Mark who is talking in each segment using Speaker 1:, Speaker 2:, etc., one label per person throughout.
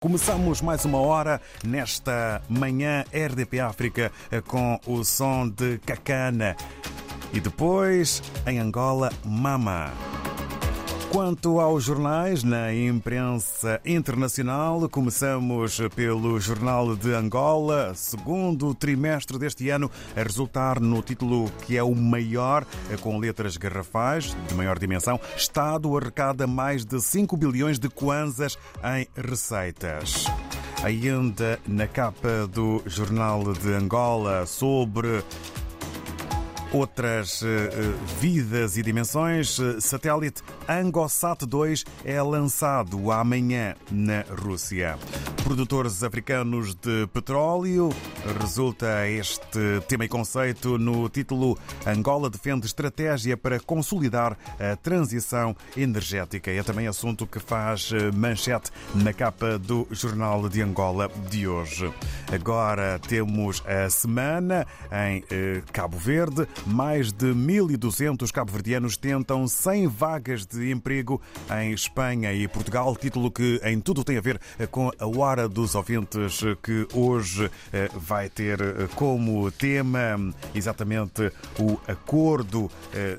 Speaker 1: Começamos mais uma hora nesta manhã RDP África com o som de Cacana e depois em Angola Mama. Quanto aos jornais, na imprensa internacional, começamos pelo Jornal de Angola, segundo trimestre deste ano, a resultar no título que é o maior, com letras garrafais, de maior dimensão. Estado arrecada mais de 5 bilhões de kwanzas em receitas. Ainda na capa do Jornal de Angola, sobre Outras vidas e dimensões, satélite Angosat 2 é lançado amanhã na Rússia. Produtores africanos de petróleo, resulta este tema e conceito no título Angola defende estratégia para consolidar a transição energética. É também assunto que faz manchete na capa do Jornal de Angola de hoje. Agora temos a semana em Cabo Verde. Mais de 1.200 cabo-verdianos tentam 100 vagas de emprego em Espanha e Portugal. Título que em tudo tem a ver com a Hora dos Ouvintes, que hoje vai ter como tema exatamente o acordo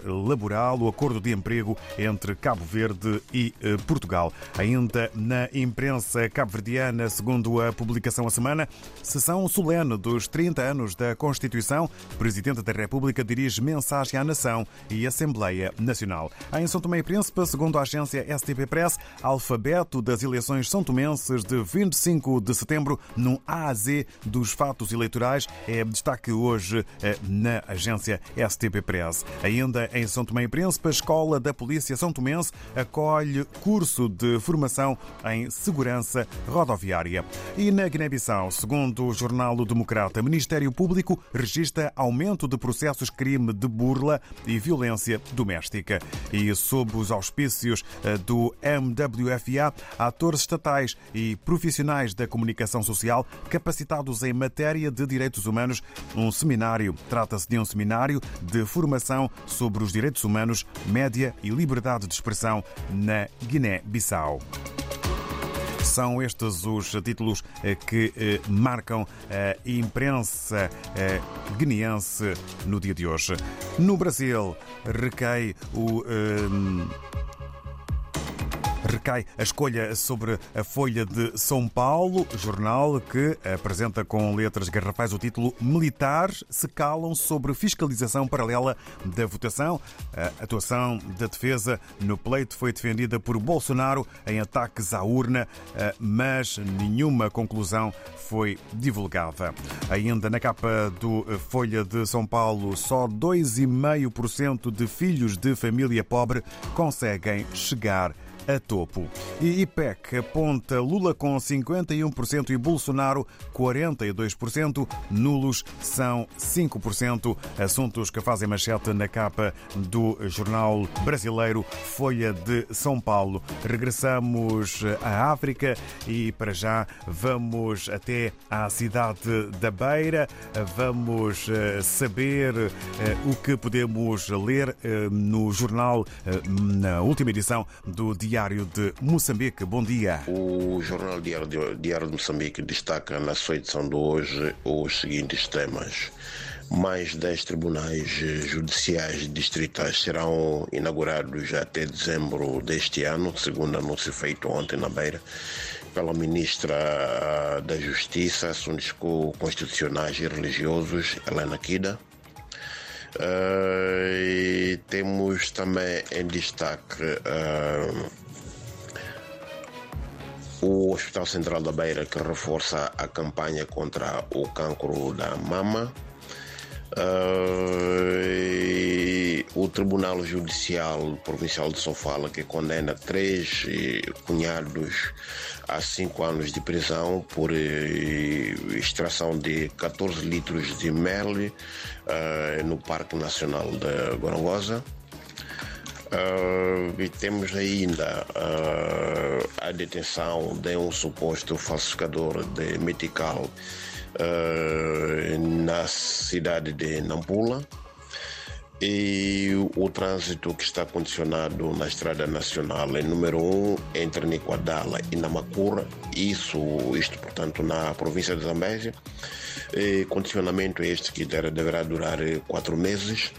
Speaker 1: laboral, o acordo de emprego entre Cabo Verde e Portugal. Ainda na imprensa cabo-verdiana, segundo a publicação a semana, sessão solene dos 30 anos da Constituição. Presidente da República dirige mensagem à nação e Assembleia Nacional. Em São Tomé e Príncipe, segundo a agência STP Press, alfabeto das eleições são tomenses de 25 de setembro no AZ dos fatos eleitorais é destaque hoje na agência STP Press. Ainda em São Tomé e Príncipe, a Escola da Polícia São Tomense acolhe curso de formação em segurança rodoviária. E na Guiné-Bissau, segundo o jornal o Democrata, Ministério Público registra aumento de processos crime de burla e violência doméstica. E sob os auspícios do MWFA, atores estatais e profissionais da comunicação social capacitados em matéria de direitos humanos, um seminário. Trata-se de um seminário de formação sobre os direitos humanos, média e liberdade de expressão na Guiné-Bissau. São estes os títulos que marcam a imprensa guineense no dia de hoje. No Brasil, recai o. Recai a escolha sobre a Folha de São Paulo, jornal que apresenta com letras garrafais o título Militares se calam sobre fiscalização paralela da votação. A atuação da defesa no pleito foi defendida por Bolsonaro em ataques à urna, mas nenhuma conclusão foi divulgada. Ainda na capa do Folha de São Paulo, só 2,5% de filhos de família pobre conseguem chegar a topo. E IPEC aponta Lula com 51% e Bolsonaro 42%. Nulos são 5%. Assuntos que fazem manchete na capa do jornal brasileiro Folha de São Paulo. Regressamos à África e para já vamos até à cidade da Beira. Vamos saber o que podemos ler no jornal na última edição do Diário Diário de Moçambique. Bom dia.
Speaker 2: O Jornal Diário de, Diário de Moçambique destaca na sua edição de hoje os seguintes temas. Mais 10 tribunais judiciais distritais serão inaugurados até dezembro deste ano, segundo anúncio feito ontem na Beira pela ministra da Justiça, Assuntos Constitucionais e Religiosos, Helena Kida. Uh, e temos também em destaque uh, o Hospital Central da Beira que reforça a campanha contra o cancro da mama. Uh, o Tribunal Judicial Provincial de Sofala que condena três cunhados a cinco anos de prisão por extração de 14 litros de mel uh, no Parque Nacional de Gorongosa. Uh, e temos ainda uh, a detenção de um suposto falsificador de metical uh, na cidade de Nampula. e o trânsito que está condicionado na estrada nacional é número um entre Niquadala e Namacura, isso, isto portanto na província de Zambésia. E condicionamento este que deverá durar quatro meses.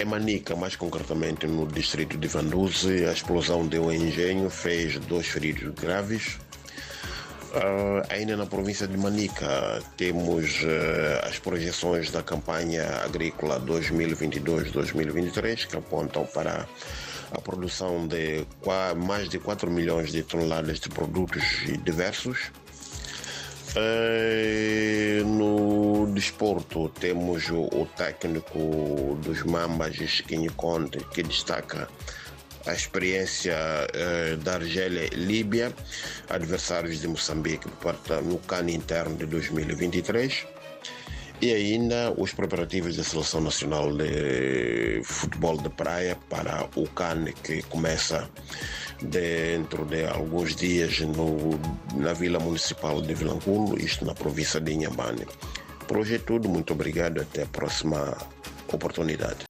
Speaker 2: Em Manica, mais concretamente no distrito de Vanduze, a explosão deu em engenho, fez dois feridos graves. Uh, ainda na província de Manica, temos uh, as projeções da campanha agrícola 2022-2023 que apontam para a produção de mais de 4 milhões de toneladas de produtos diversos. Uh, no desporto, temos o, técnico dos Mambas, Chiquinho Conte, que destaca a experiência uh, da Argélia e Líbia, adversários de Moçambique no CAN interno de 2023 e ainda os preparativos da Seleção Nacional de Futebol de Praia para o CAN que começa dentro de alguns dias no, na Vila Municipal de Vilanculo, isto na província de Inhambane. Por hoje é tudo, muito obrigado, até a próxima oportunidade.